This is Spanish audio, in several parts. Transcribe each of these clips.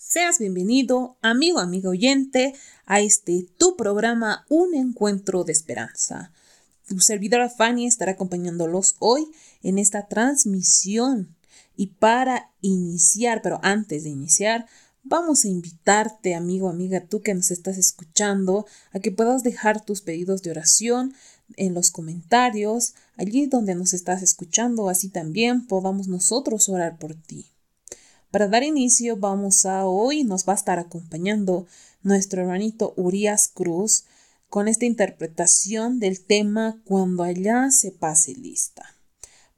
Seas bienvenido, amigo, amigo oyente, a este tu programa Un Encuentro de Esperanza. Tu servidora Fanny estará acompañándolos hoy en esta transmisión. Y para iniciar, pero antes de iniciar, vamos a invitarte, amigo, amiga, tú que nos estás escuchando, a que puedas dejar tus pedidos de oración en los comentarios, allí donde nos estás escuchando, así también podamos nosotros orar por ti. Para dar inicio, vamos a hoy, nos va a estar acompañando nuestro hermanito Urias Cruz con esta interpretación del tema Cuando allá se pase lista.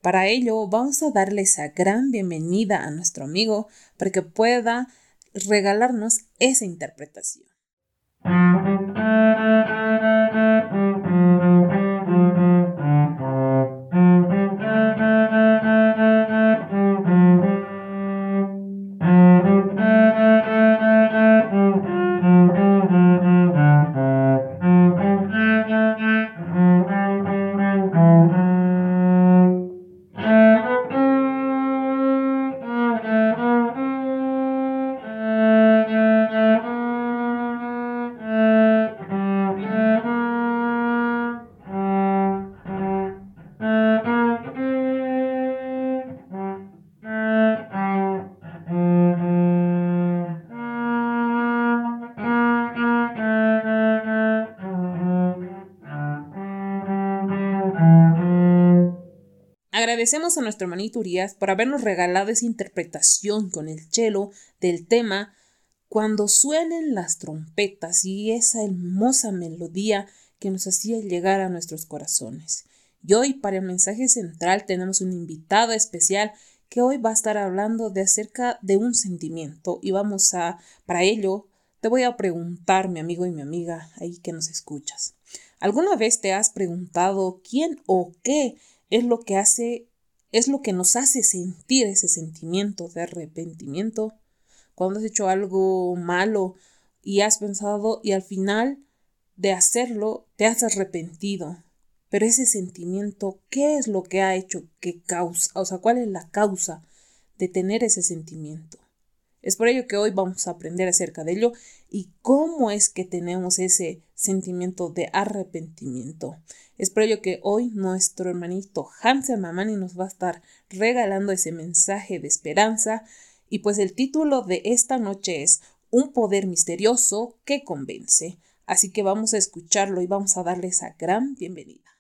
Para ello, vamos a darle esa gran bienvenida a nuestro amigo para que pueda regalarnos esa interpretación. Agradecemos a nuestro hermanito Urias por habernos regalado esa interpretación con el cello del tema Cuando suenen las trompetas y esa hermosa melodía que nos hacía llegar a nuestros corazones. Y hoy para el mensaje central tenemos un invitado especial que hoy va a estar hablando de acerca de un sentimiento y vamos a, para ello, te voy a preguntar, mi amigo y mi amiga, ahí que nos escuchas. ¿Alguna vez te has preguntado quién o qué es lo que hace, es lo que nos hace sentir ese sentimiento de arrepentimiento. Cuando has hecho algo malo y has pensado y al final de hacerlo te has arrepentido. Pero ese sentimiento, ¿qué es lo que ha hecho que causa? O sea, ¿cuál es la causa de tener ese sentimiento? Es por ello que hoy vamos a aprender acerca de ello y cómo es que tenemos ese sentimiento de arrepentimiento. Es por ello que hoy nuestro hermanito Hansel Mamani nos va a estar regalando ese mensaje de esperanza y pues el título de esta noche es Un poder misterioso que convence. Así que vamos a escucharlo y vamos a darle esa gran bienvenida.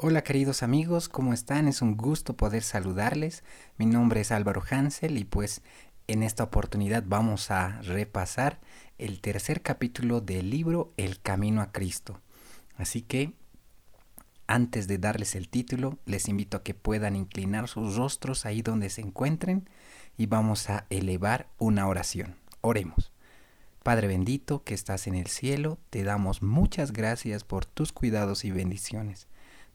Hola queridos amigos, ¿cómo están? Es un gusto poder saludarles. Mi nombre es Álvaro Hansel y pues en esta oportunidad vamos a repasar el tercer capítulo del libro El Camino a Cristo. Así que antes de darles el título, les invito a que puedan inclinar sus rostros ahí donde se encuentren y vamos a elevar una oración. Oremos. Padre bendito que estás en el cielo, te damos muchas gracias por tus cuidados y bendiciones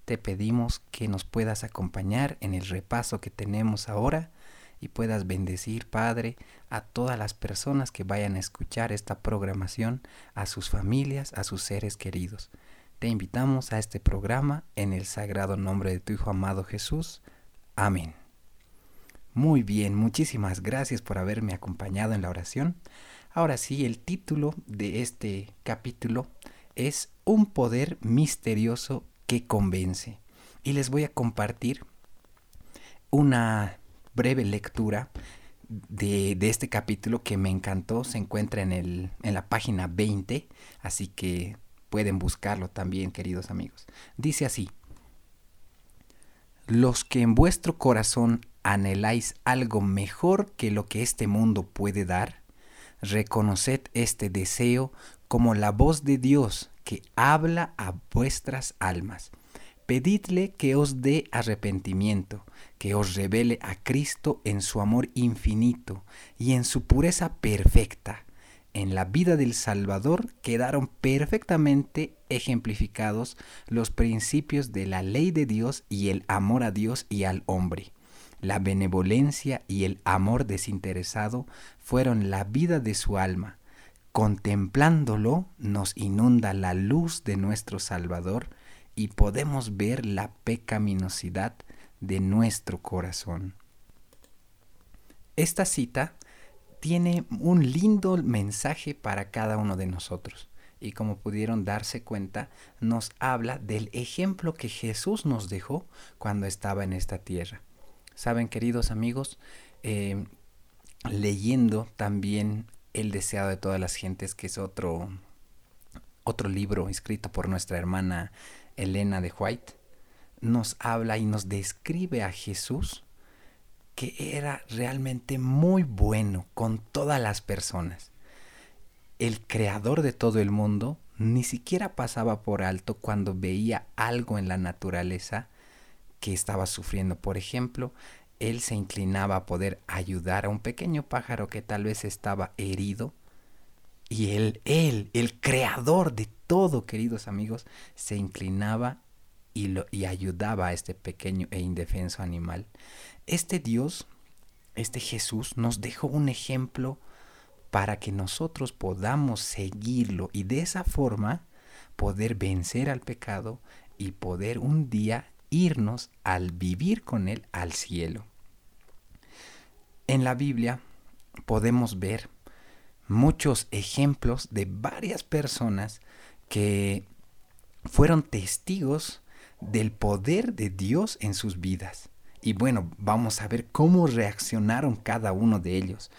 te pedimos que nos puedas acompañar en el repaso que tenemos ahora y puedas bendecir, Padre, a todas las personas que vayan a escuchar esta programación, a sus familias, a sus seres queridos. Te invitamos a este programa en el sagrado nombre de tu Hijo amado Jesús. Amén. Muy bien, muchísimas gracias por haberme acompañado en la oración. Ahora sí, el título de este capítulo es Un poder misterioso que convence. Y les voy a compartir una breve lectura de, este capítulo que me encantó. Se encuentra en, el, en la página 20, así que pueden buscarlo también, queridos amigos. Dice así, los que en vuestro corazón anheláis algo mejor que lo que este mundo puede dar, reconoced este deseo como la voz de Dios que habla a vuestras almas. Pedidle que os dé arrepentimiento, que os revele a Cristo en su amor infinito y en su pureza perfecta. En la vida del Salvador quedaron perfectamente ejemplificados los principios de la ley de Dios y el amor a Dios y al hombre. La benevolencia y el amor desinteresado fueron la vida de su alma Contemplándolo nos inunda la luz de nuestro Salvador y podemos ver la pecaminosidad de nuestro corazón. Esta cita tiene un lindo mensaje para cada uno de nosotros. Y como pudieron darse cuenta, nos habla del ejemplo que Jesús nos dejó cuando estaba en esta tierra. Saben, queridos amigos, eh, leyendo también El deseado de todas las gentes, que es otro, otro libro escrito por nuestra hermana Elena de White, nos habla y nos describe a Jesús que era realmente muy bueno con todas las personas. El creador de todo el mundo ni siquiera pasaba por alto cuando veía algo en la naturaleza que estaba sufriendo. Por ejemplo, él se inclinaba a poder ayudar a un pequeño pájaro que tal vez estaba herido. Y él, él, el creador de todo, queridos amigos, se inclinaba y, lo, y ayudaba a este pequeño e indefenso animal. Este Dios, este Jesús, nos dejó un ejemplo para que nosotros podamos seguirlo y de esa forma poder vencer al pecado y poder un día irnos al vivir con Él al cielo. En la Biblia podemos ver muchos ejemplos de varias personas que fueron testigos del poder de Dios en sus vidas. Y bueno, vamos a ver cómo reaccionaron cada uno de ellos.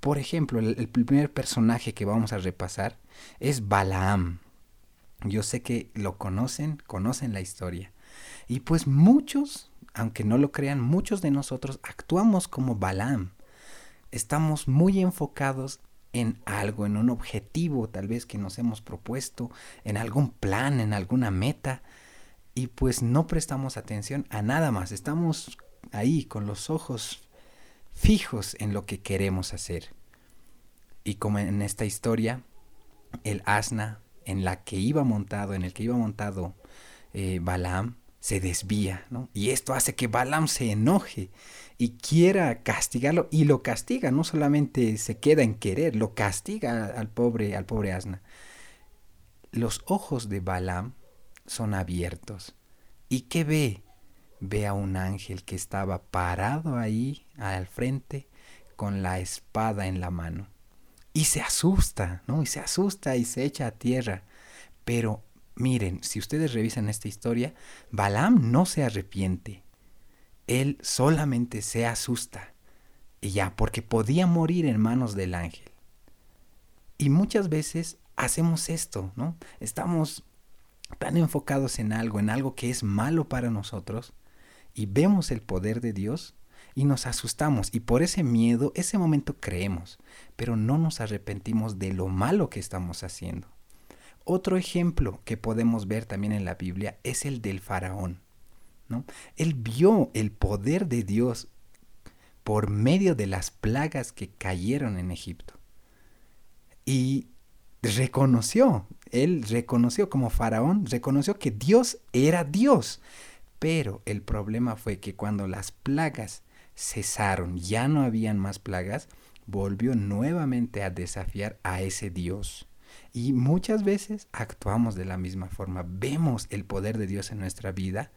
Por ejemplo, el, primer personaje que vamos a repasar es Balaam. Yo sé que lo conocen, conocen la historia. Y pues muchos, aunque no lo crean, muchos de nosotros actuamos como Balaam. Estamos muy enfocados en algo, en un objetivo tal vez que nos hemos propuesto, en algún plan, en alguna meta, y pues no prestamos atención a nada más. Estamos ahí con los ojos fijos en lo que queremos hacer. Y como en esta historia, el asna en la que iba montado, en el que iba montado eh, Balaam, se desvía, ¿no? Y esto hace que Balaam se enoje y quiera castigarlo y lo castiga, no solamente se queda en querer, lo castiga al pobre, al pobre asna. Los ojos de Balaam son abiertos. ¿Y qué ve? Ve a un ángel que estaba parado ahí al frente con la espada en la mano. Y se asusta, ¿no? Y se asusta y se echa a tierra. Pero Miren, si ustedes revisan esta historia, Balaam no se arrepiente. Él solamente se asusta. Y ya, porque podía morir en manos del ángel. Y muchas veces hacemos esto, ¿no? Estamos tan enfocados en algo, en algo que es malo para nosotros, y vemos el poder de Dios y nos asustamos. Y por ese miedo, ese momento creemos, pero no nos arrepentimos de lo malo que estamos haciendo. Otro ejemplo que podemos ver también en la Biblia es el del faraón. ¿no? Él vio el poder de Dios por medio de las plagas que cayeron en Egipto. Y reconoció, él reconoció como faraón, reconoció que Dios era Dios. Pero el problema fue que cuando las plagas cesaron, ya no habían más plagas, volvió nuevamente a desafiar a ese Dios. Y muchas veces actuamos de la misma forma. Vemos el poder de Dios en nuestra vida,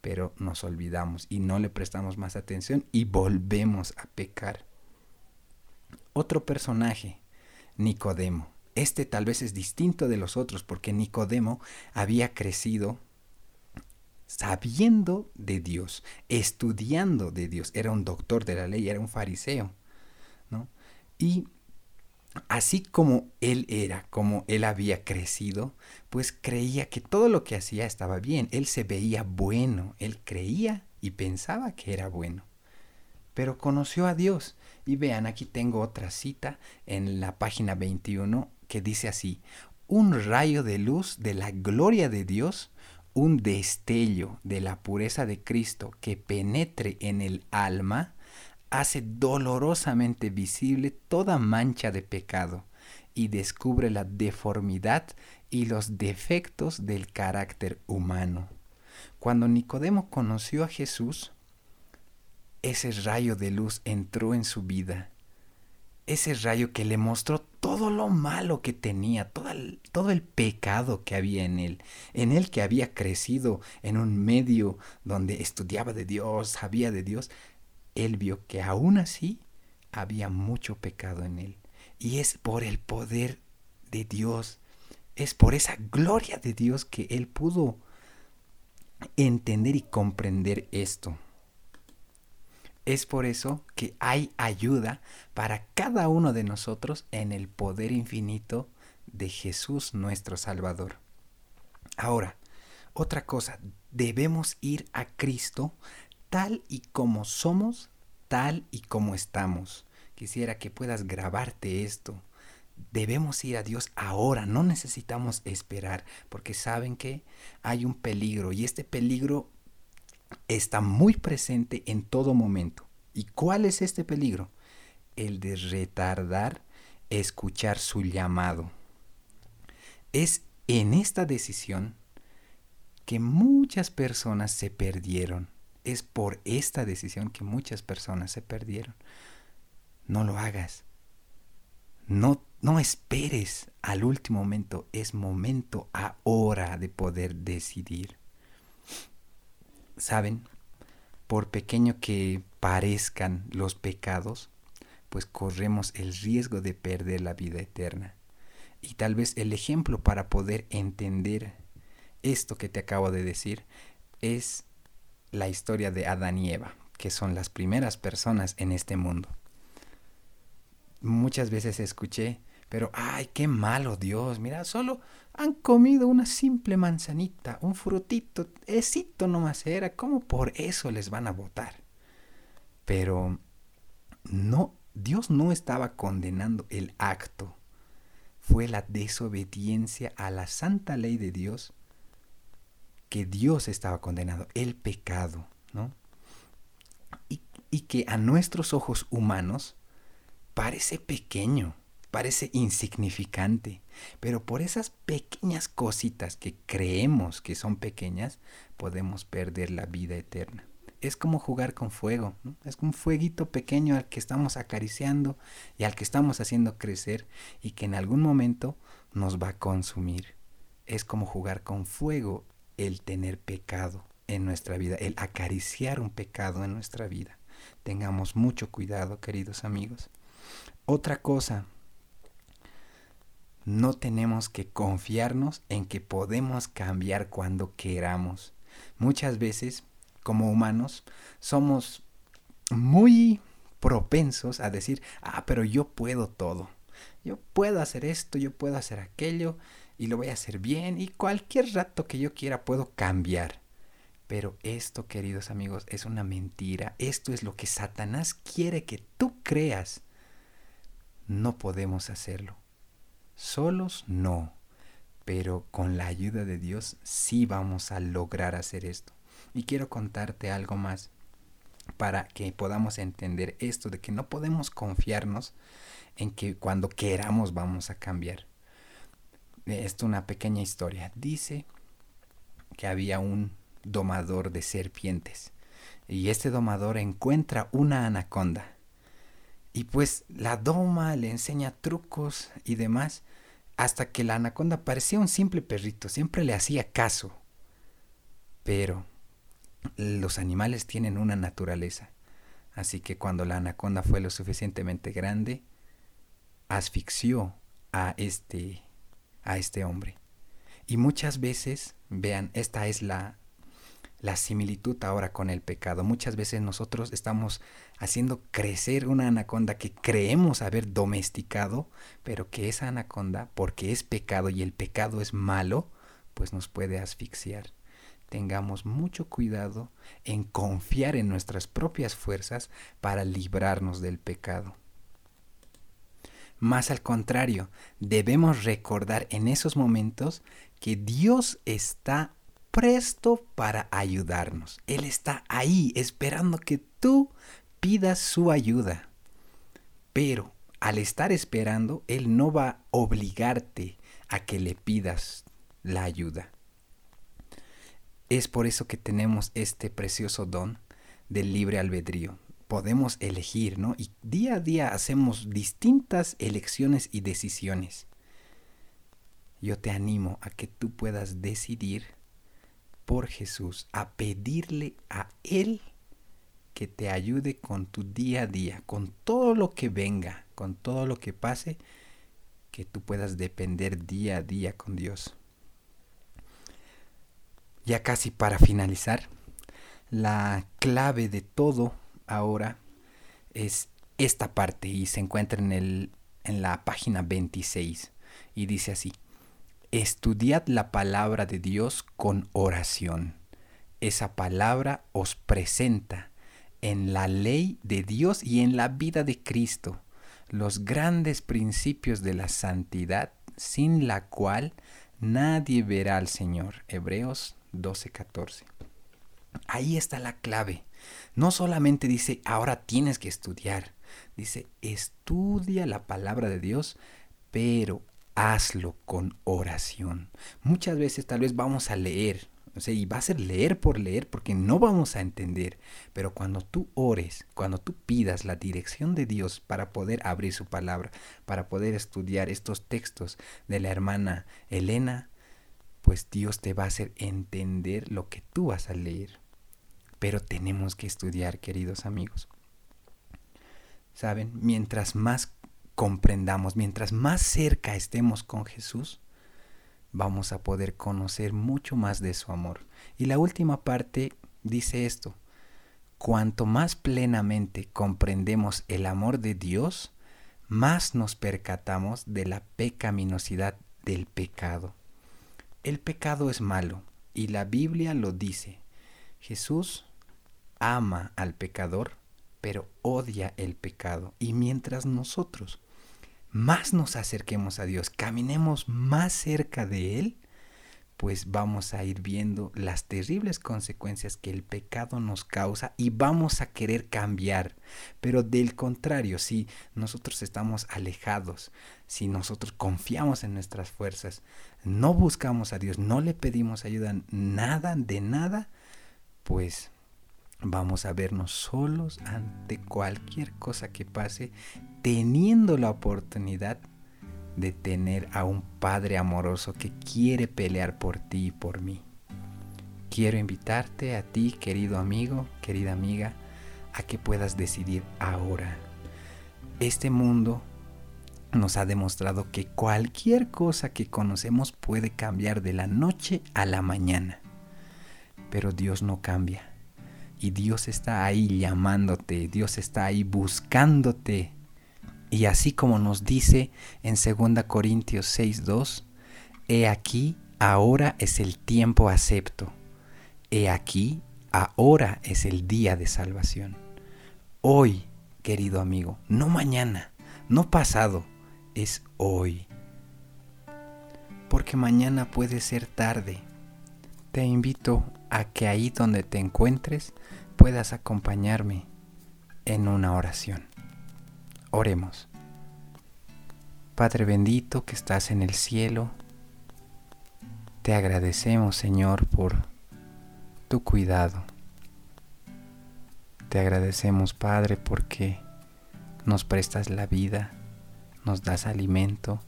pero nos olvidamos y no le prestamos más atención y volvemos a pecar. Otro personaje, Nicodemo. Este tal vez es distinto de los otros porque Nicodemo había crecido sabiendo de Dios, estudiando de Dios. Era un doctor de la ley, era un fariseo. ¿no? Y así como él era, como él había crecido, pues creía que todo lo que hacía estaba bien. Él se veía bueno, él creía y pensaba que era bueno. Pero conoció a Dios. Y vean, aquí tengo otra cita en la página 21 que dice así, un rayo de luz de la gloria de Dios, un destello de la pureza de Cristo que penetre en el alma, hace dolorosamente visible toda mancha de pecado y descubre la deformidad y los defectos del carácter humano. Cuando Nicodemo conoció a Jesús, ese rayo de luz entró en su vida. Ese rayo que le mostró todo lo malo que tenía, todo el, todo el, pecado que había en él, en él que había crecido en un medio donde estudiaba de Dios, sabía de Dios, él vio que aún así había mucho pecado en él. Y es por el poder de Dios, es por esa gloria de Dios que él pudo entender y comprender esto. Es por eso que hay ayuda para cada uno de nosotros en el poder infinito de Jesús nuestro Salvador. Ahora, otra cosa, debemos ir a Cristo tal y como somos, tal y como estamos. Quisiera que puedas grabarte esto. Debemos ir a Dios ahora, no necesitamos esperar, porque saben que hay un peligro y este peligro está muy presente en todo momento. ¿Y cuál es este peligro? El de retardar escuchar su llamado. Es en esta decisión que muchas personas se perdieron. Es por esta decisión que muchas personas se perdieron. No lo hagas. No, no esperes al último momento. Es momento ahora de poder decidir. ¿Saben? Por pequeño que parezcan los pecados, pues corremos el riesgo de perder la vida eterna. Y tal vez el ejemplo para poder entender esto que te acabo de decir es la historia de Adán y Eva, que son las primeras personas en este mundo. Muchas veces escuché, pero ay, qué malo Dios, mira, solo han comido una simple manzanita, un frutito, esito nomás era, ¿cómo por eso les van a votar? Pero no, Dios no estaba condenando el acto, fue la desobediencia a la santa ley de Dios que Dios estaba condenado, el pecado, ¿no? Y, y que a nuestros ojos humanos parece pequeño, parece insignificante, pero por esas pequeñas cositas que creemos que son pequeñas, podemos perder la vida eterna. Es como jugar con fuego, ¿no? es un fueguito pequeño al que estamos acariciando y al que estamos haciendo crecer y que en algún momento nos va a consumir. Es como jugar con fuego el tener pecado en nuestra vida, el acariciar un pecado en nuestra vida. Tengamos mucho cuidado, queridos amigos. Otra cosa, no tenemos que confiarnos en que podemos cambiar cuando queramos. Muchas veces, como humanos, somos muy propensos a decir, ah, pero yo puedo todo. Yo puedo hacer esto, yo puedo hacer aquello, y lo voy a hacer bien y cualquier rato que yo quiera puedo cambiar. Pero esto, queridos amigos, es una mentira. Esto es lo que Satanás quiere que tú creas. No podemos hacerlo. Solos no. Pero con la ayuda de Dios sí vamos a lograr hacer esto. Y quiero contarte algo más para que podamos entender esto de que no podemos confiarnos en que cuando queramos vamos a cambiar esto una pequeña historia. Dice que había un domador de serpientes y este domador encuentra una anaconda y pues la doma le enseña trucos y demás hasta que la anaconda parecía un simple perrito, siempre le hacía caso. Pero los animales tienen una naturaleza, así que cuando la anaconda fue lo suficientemente grande, asfixió a este a este hombre. Y muchas veces, vean, esta es la, la similitud ahora con el pecado. Muchas veces nosotros estamos haciendo crecer una anaconda que creemos haber domesticado, pero que esa anaconda, porque es pecado y el pecado es malo, pues nos puede asfixiar. Tengamos mucho cuidado en confiar en nuestras propias fuerzas para librarnos del pecado. Más al contrario, debemos recordar en esos momentos que Dios está presto para ayudarnos. Él está ahí esperando que tú pidas su ayuda. Pero al estar esperando, Él no va a obligarte a que le pidas la ayuda. Es por eso que tenemos este precioso don del libre albedrío podemos elegir, ¿no? Y día a día hacemos distintas elecciones y decisiones. Yo te animo a que tú puedas decidir por Jesús, a pedirle a Él que te ayude con tu día a día, con todo lo que venga, con todo lo que pase, que tú puedas depender día a día con Dios. Ya casi para finalizar, la clave de todo ahora es esta parte y se encuentra en, el, en la página 26 y dice así, estudiad la palabra de Dios con oración. Esa palabra os presenta en la ley de Dios y en la vida de Cristo los grandes principios de la santidad sin la cual nadie verá al Señor. Hebreos 12:14. Ahí está la clave. No solamente dice, ahora tienes que estudiar. Dice, estudia la palabra de Dios, pero hazlo con oración. Muchas veces tal vez vamos a leer, o sea, y va a ser leer por leer porque no vamos a entender. Pero cuando tú ores, cuando tú pidas la dirección de Dios para poder abrir su palabra, para poder estudiar estos textos de la hermana Elena, pues Dios te va a hacer entender lo que tú vas a leer. Pero tenemos que estudiar, queridos amigos. Saben, mientras más comprendamos, mientras más cerca estemos con Jesús, vamos a poder conocer mucho más de su amor. Y la última parte dice esto, cuanto más plenamente comprendemos el amor de Dios, más nos percatamos de la pecaminosidad del pecado. El pecado es malo y la Biblia lo dice. Jesús ama al pecador, pero odia el pecado. Y mientras nosotros más nos acerquemos a Dios, caminemos más cerca de Él, pues vamos a ir viendo las terribles consecuencias que el pecado nos causa y vamos a querer cambiar. Pero del contrario, si nosotros estamos alejados, si nosotros confiamos en nuestras fuerzas, no buscamos a Dios, no le pedimos ayuda, nada de nada, pues vamos a vernos solos ante cualquier cosa que pase, teniendo la oportunidad de tener a un Padre amoroso que quiere pelear por ti y por mí. Quiero invitarte a ti, querido amigo, querida amiga, a que puedas decidir ahora. Este mundo nos ha demostrado que cualquier cosa que conocemos puede cambiar de la noche a la mañana. Pero Dios no cambia. Y Dios está ahí llamándote, Dios está ahí buscándote y así como nos dice en 2 Corintios 6:2, he aquí, ahora es el tiempo acepto. He aquí, ahora es el día de salvación. Hoy, querido amigo, no mañana, no pasado, es hoy. Porque mañana puede ser tarde. Te invito a que ahí donde te encuentres puedas acompañarme en una oración. Oremos. Padre bendito que estás en el cielo, te agradecemos Señor por tu cuidado. Te agradecemos Padre porque nos prestas la vida, nos das alimento.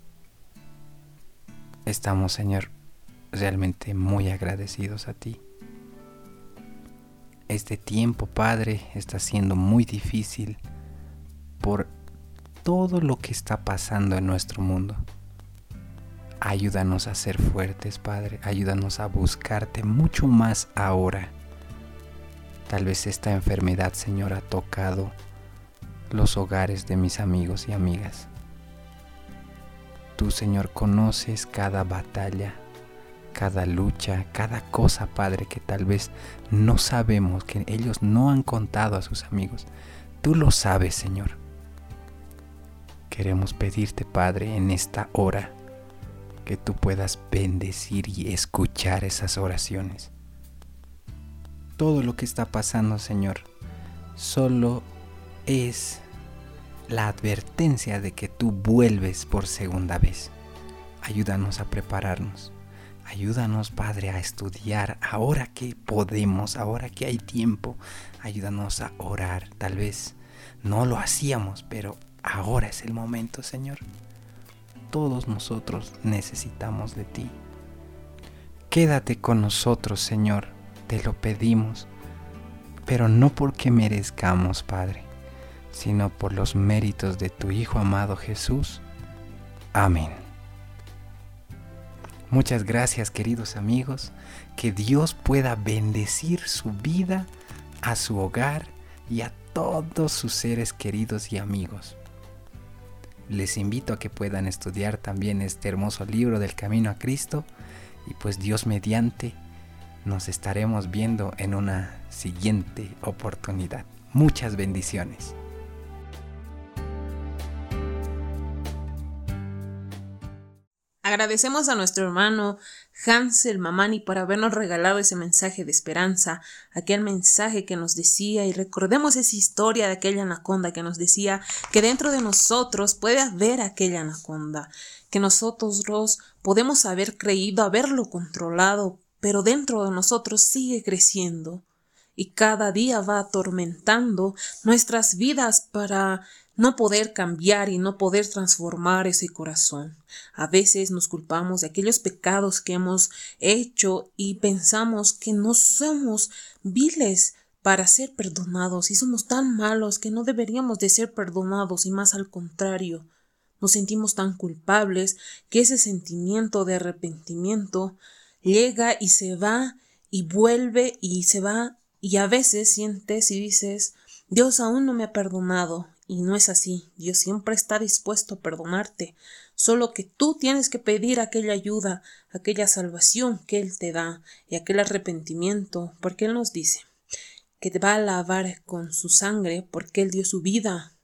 Estamos Señor realmente muy agradecidos a ti. Este tiempo Padre está siendo muy difícil por todo lo que está pasando en nuestro mundo. Ayúdanos a ser fuertes, Padre. Ayúdanos a buscarte mucho más ahora. Tal vez esta enfermedad, Señor, ha tocado los hogares de mis amigos y amigas. Tú, Señor, conoces cada batalla, cada lucha, cada cosa, Padre, que tal vez no sabemos, que ellos no han contado a sus amigos. Tú lo sabes, Señor. Queremos pedirte, Padre, en esta hora, que tú puedas bendecir y escuchar esas oraciones. Todo lo que está pasando, Señor, solo es la advertencia de que tú vuelves por segunda vez. Ayúdanos a prepararnos. Ayúdanos, Padre, a estudiar ahora que podemos, ahora que hay tiempo. Ayúdanos a orar. Tal vez no lo hacíamos, pero Ahora es el momento, Señor. Todos nosotros necesitamos de ti. Quédate con nosotros, Señor. Te lo pedimos. pero no porque merezcamos, Padre, sino por los méritos de tu Hijo amado Jesús. Amén. Muchas gracias queridos amigos, que Dios pueda bendecir su vida, a su hogar y a todos sus seres queridos y amigos. Les invito a que puedan estudiar también este hermoso libro del Camino a Cristo y pues Dios mediante nos estaremos viendo en una siguiente oportunidad. Muchas bendiciones. Agradecemos a nuestro hermano Hansel Mamani por habernos regalado ese mensaje de esperanza, aquel mensaje que nos decía, y recordemos esa historia de aquella anaconda que nos decía que dentro de nosotros puede haber aquella anaconda, que nosotros podemos haber creído haberlo controlado, pero dentro de nosotros sigue creciendo y cada día va atormentando nuestras vidas para no poder cambiar y no poder transformar ese corazón. A veces nos culpamos de aquellos pecados que hemos hecho y pensamos que no somos viles para ser perdonados y somos tan malos que no deberíamos de ser perdonados y más al contrario. Nos sentimos tan culpables que ese sentimiento de arrepentimiento llega y se va y vuelve y se va y a veces sientes y dices Dios aún no me ha perdonado y no es así. Dios siempre está dispuesto a perdonarte. Solo que tú tienes que pedir aquella ayuda, aquella salvación que Él te da y aquel arrepentimiento, porque Él nos dice que te va a lavar con su sangre, porque Él dio su vida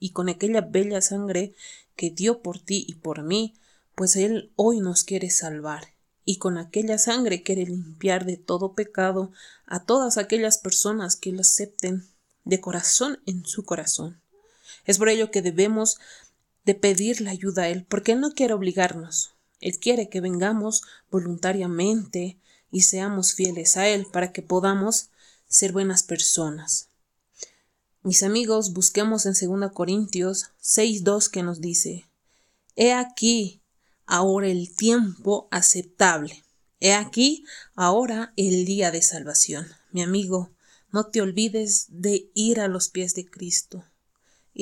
y con aquella bella sangre que dio por ti y por mí, pues Él hoy nos quiere salvar y con aquella sangre quiere limpiar de todo pecado a todas aquellas personas que lo acepten de corazón en su corazón. Es por ello que debemos de pedirle ayuda a Él, porque Él no quiere obligarnos. Él quiere que vengamos voluntariamente y seamos fieles a Él para que podamos ser buenas personas. Mis amigos, busquemos en 2 Corintios 6.2 que nos dice, He aquí ahora el tiempo aceptable. He aquí ahora el día de salvación. Mi amigo, no te olvides de ir a los pies de Cristo.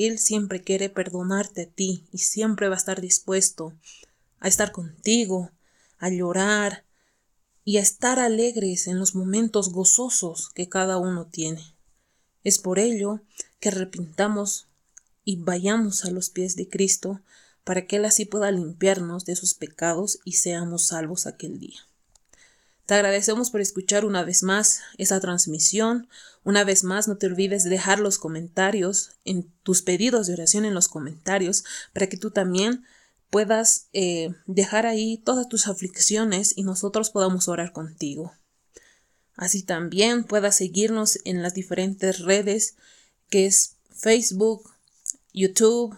Él siempre quiere perdonarte a ti y siempre va a estar dispuesto a estar contigo, a llorar y a estar alegres en los momentos gozosos que cada uno tiene. Es por ello que arrepintamos y vayamos a los pies de Cristo para que Él así pueda limpiarnos de sus pecados y seamos salvos aquel día. Te agradecemos por escuchar una vez más esa transmisión. Una vez más, no te olvides de dejar los comentarios en tus pedidos de oración en los comentarios para que tú también puedas eh, dejar ahí todas tus aflicciones y nosotros podamos orar contigo. Así también puedas seguirnos en las diferentes redes que es Facebook, YouTube,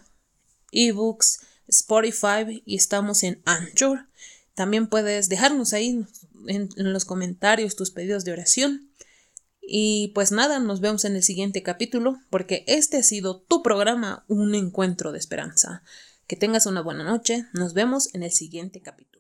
eBooks, Spotify y estamos en Anchor. También puedes dejarnos ahí en, los comentarios tus pedidos de oración. Y pues nada, nos vemos en el siguiente capítulo, porque este ha sido tu programa, un encuentro de esperanza. Que tengas una buena noche, nos vemos en el siguiente capítulo.